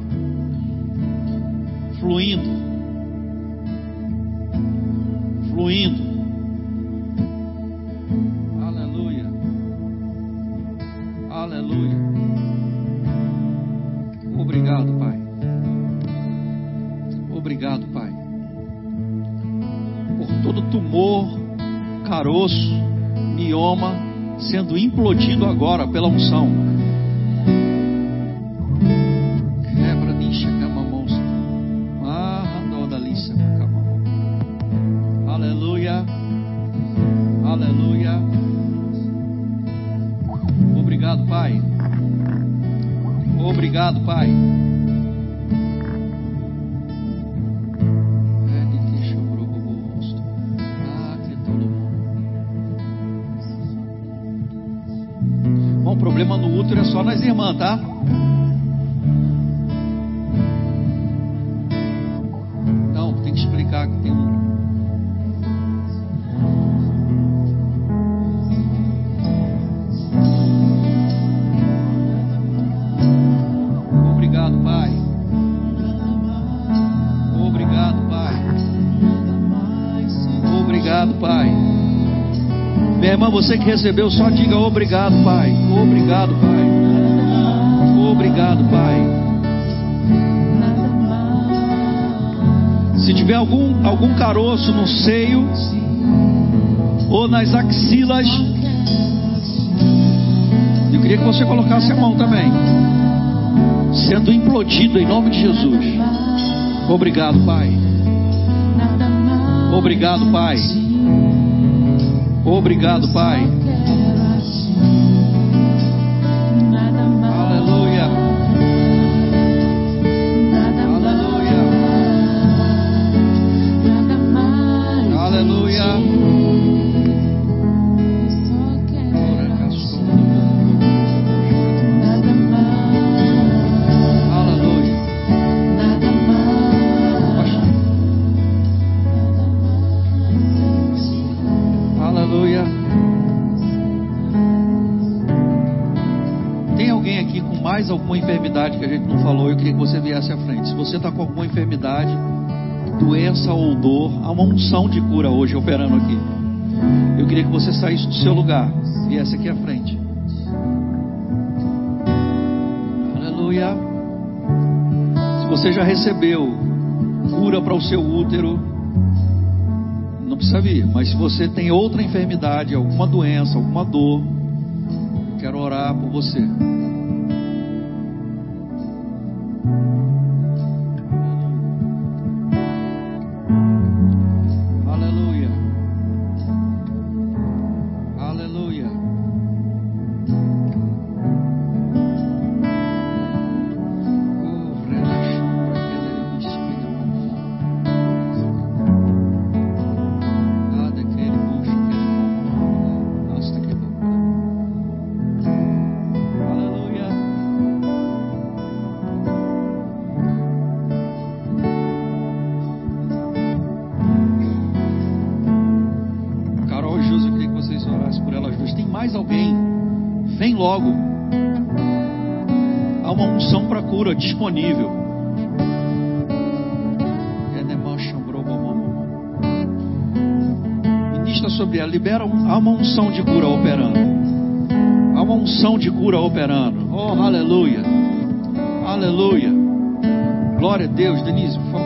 fluindo, fluindo. Aleluia, aleluia. Obrigado, Pai. Obrigado, Pai, por todo tumor, caroço, mioma sendo implodido agora pela unção. Irmã, você que recebeu, só diga obrigado, Pai. Obrigado, Pai. Obrigado, Pai. Se tiver algum, algum caroço no seio ou nas axilas, eu queria que você colocasse a mão também, sendo implodido em nome de Jesus. Obrigado, Pai. Obrigado, Pai. Obrigado, Pai. Você está com alguma enfermidade, doença ou dor, há uma unção de cura hoje operando aqui. Eu queria que você saísse do seu lugar, viesse aqui à frente. Aleluia. Se você já recebeu cura para o seu útero, não precisa vir, mas se você tem outra enfermidade, alguma doença, alguma dor, eu quero orar por você. Disponível. Ministra sobre ela, libera há uma unção de cura operando. Há uma unção de cura operando. Oh, aleluia. Aleluia. Glória a Deus, Denise, por favor.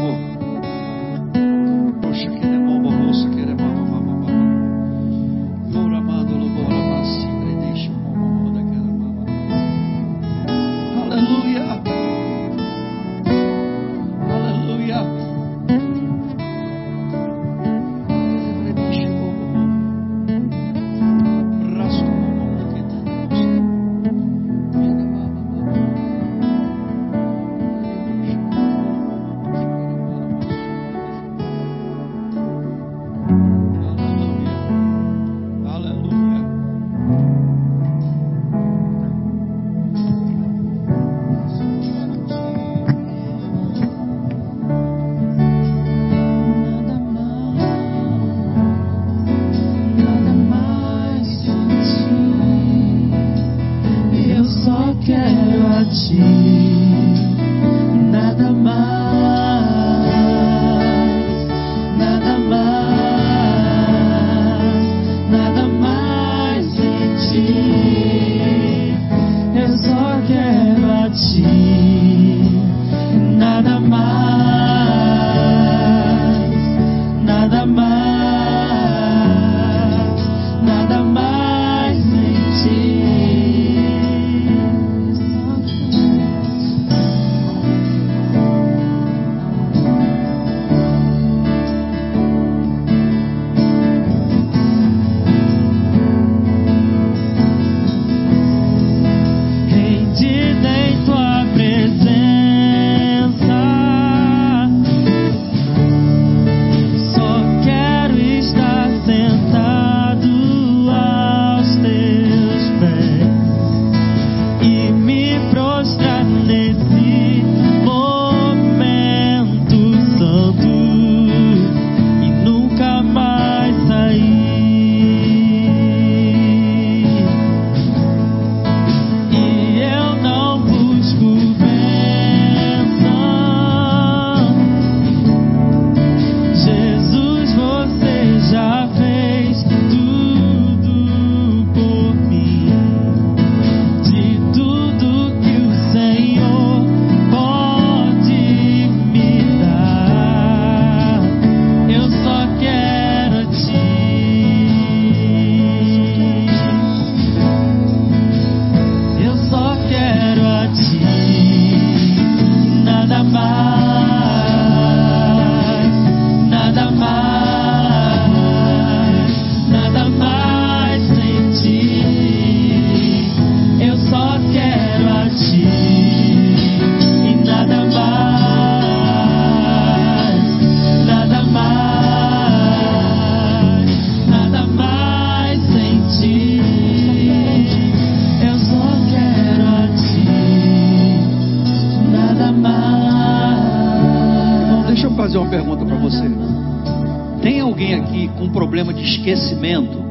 Problema de esquecimento?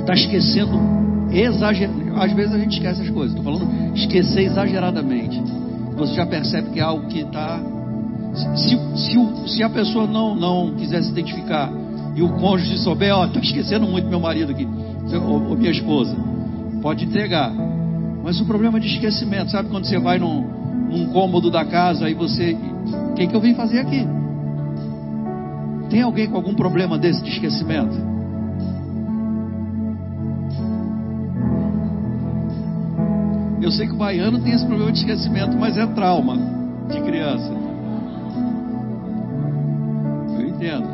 Está esquecendo exageradamente? Às vezes a gente esquece as coisas. Estou falando esquecer exageradamente. Você já percebe que é algo que está. Se, se, se, a pessoa não, não quiser se identificar e o cônjuge souber, ó, está esquecendo muito meu marido aqui, ou, ou minha esposa, pode entregar. Mas o problema de esquecimento, sabe quando você vai num, num cômodo da casa aí você. O que, que eu vim fazer aqui? Tem alguém com algum problema desse de esquecimento? Eu sei que o baiano tem esse problema de esquecimento, mas é trauma de criança. Eu entendo.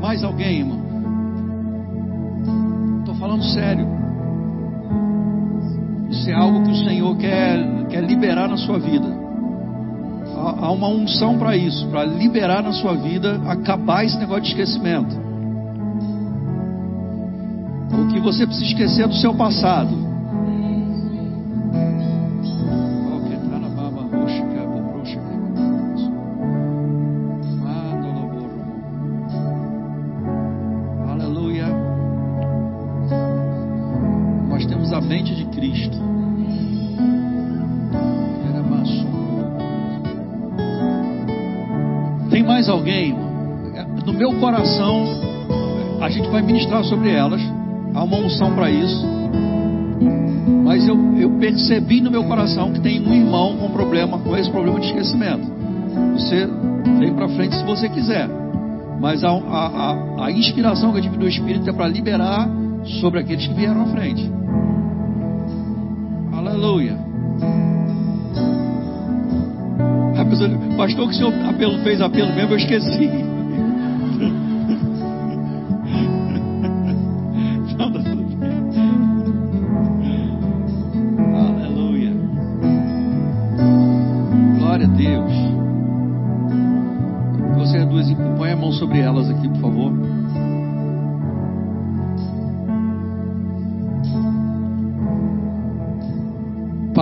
Mais alguém, irmão? Estou falando sério. Isso é algo que o Senhor quer, quer liberar na sua vida. Há uma unção para isso, para liberar na sua vida, acabar esse negócio de esquecimento. O que você precisa esquecer é do seu passado. Ministrar sobre elas. Há uma unção para isso. Mas eu, eu percebi no meu coração que tem um irmão com problema, com esse problema de esquecimento. Você vem para frente se você quiser. Mas a, a, a, inspiração que eu tive do Espírito é para liberar sobre aqueles que vieram à frente. Aleluia. Pastor, que o senhor apelo, fez apelo mesmo, eu esqueci.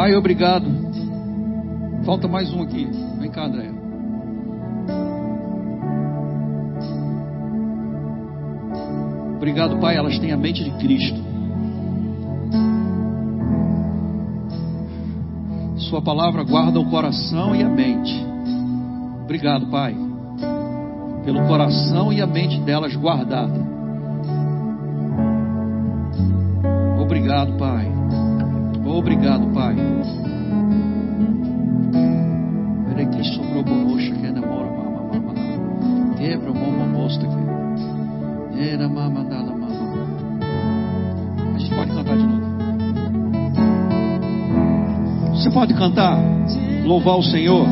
Pai, obrigado. Falta mais um aqui. Vem cá, André. Obrigado, Pai. Elas têm a mente de Cristo. Sua palavra guarda o coração e a mente. Obrigado, Pai, pelo coração e a mente delas guardada. Obrigado, Pai. Mama mama. Quebra o mama mostra aqui. Era mama dala mama. A gente pode cantar de novo. Você pode cantar? Louvar o Senhor.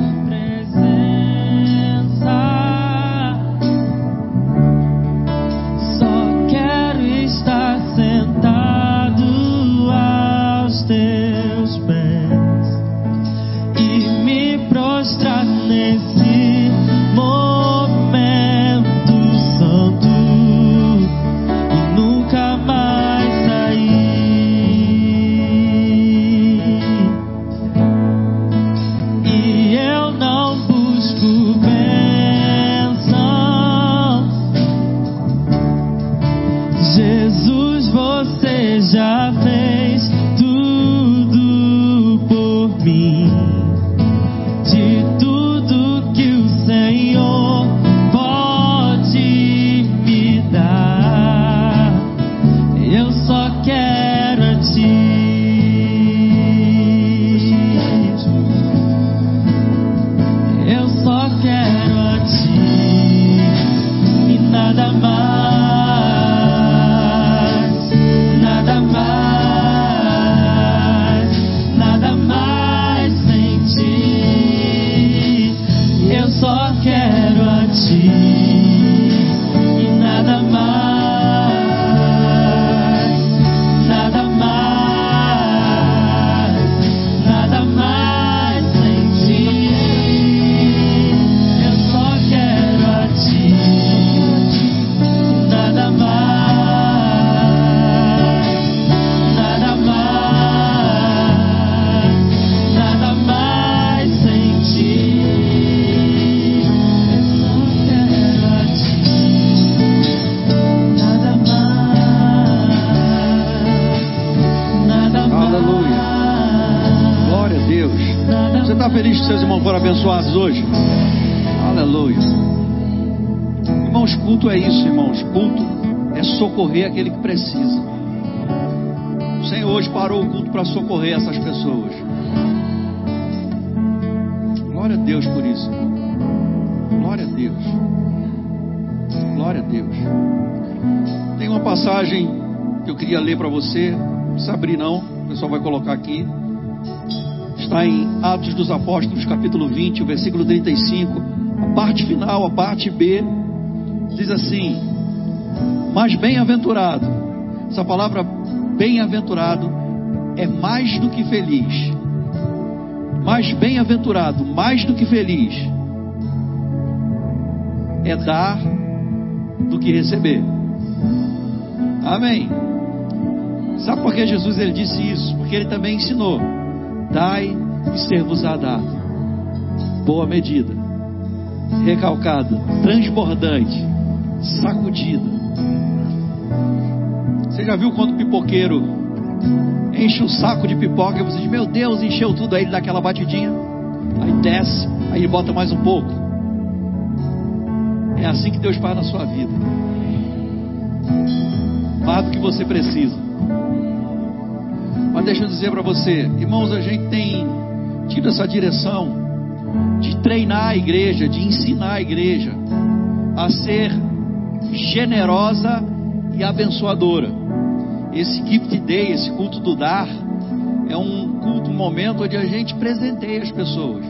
Tem uma passagem que eu queria ler para você. Não precisa abrir não, o pessoal vai colocar aqui. Está em Atos dos Apóstolos, capítulo 20, o versículo 35. A parte final, a parte B, diz assim: Mas bem-aventurado. Essa palavra bem-aventurado é mais do que feliz. Mais bem-aventurado, mais do que feliz, é dar do que receber. Amém. Sabe por que Jesus ele disse isso? Porque ele também ensinou: dai e ser-vos-á dado. Boa medida, recalcada, transbordante, sacudida. Você já viu quando o pipoqueiro enche um saco de pipoca e você diz: Meu Deus, encheu tudo, aí ele dá aquela batidinha, aí desce, aí ele bota mais um pouco. É assim que Deus faz na sua vida. Mais do que você precisa. Mas deixa eu dizer para você, irmãos, a gente tem tido essa direção de treinar a igreja, de ensinar a igreja a ser generosa e abençoadora. Esse gift day, esse culto do dar, é um culto, um momento onde a gente presenteia as pessoas.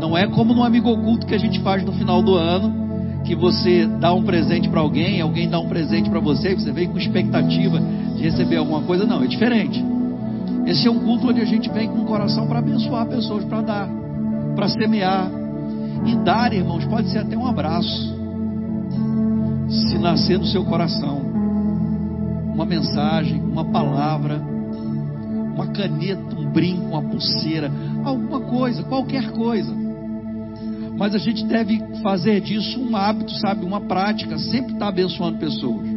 Não é como no amigo oculto que a gente faz no final do ano, que você dá um presente para alguém, alguém dá um presente para você, você vem com expectativa de receber alguma coisa. Não, é diferente. Esse é um culto onde a gente vem com o coração para abençoar pessoas, para dar, para semear. E dar, irmãos, pode ser até um abraço, se nascer no seu coração. Uma mensagem, uma palavra, uma caneta, um brinco, uma pulseira, alguma coisa, qualquer coisa. Mas a gente deve fazer disso um hábito, sabe, uma prática, sempre estar abençoando pessoas.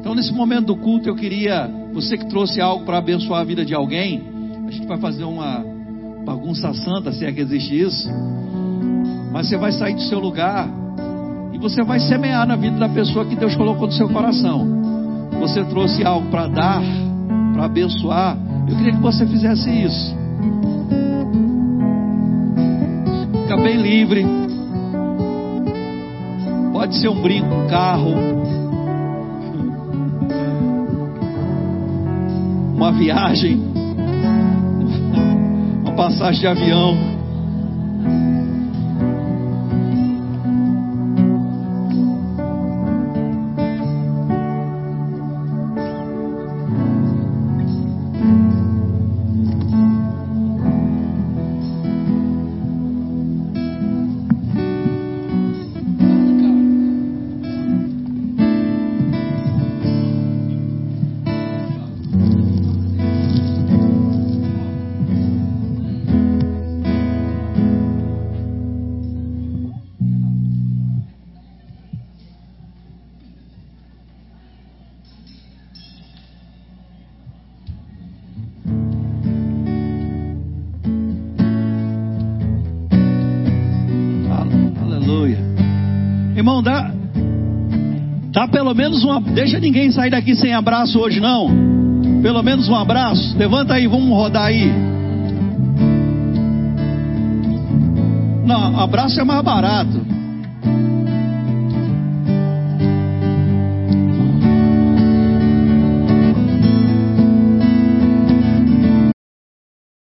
Então, nesse momento do culto, eu queria, você que trouxe algo para abençoar a vida de alguém, a gente vai fazer uma, bagunça santa, se é que existe isso. Mas você vai sair do seu lugar e você vai semear na vida da pessoa que Deus colocou no seu coração. Você trouxe algo para dar, para abençoar. Eu queria que você fizesse isso. Bem livre. Pode ser um brinco, um carro, uma viagem, uma passagem de avião. Pelo menos uma. Deixa ninguém sair daqui sem abraço hoje, não. Pelo menos um abraço. Levanta aí, vamos rodar aí. Não, abraço é mais barato.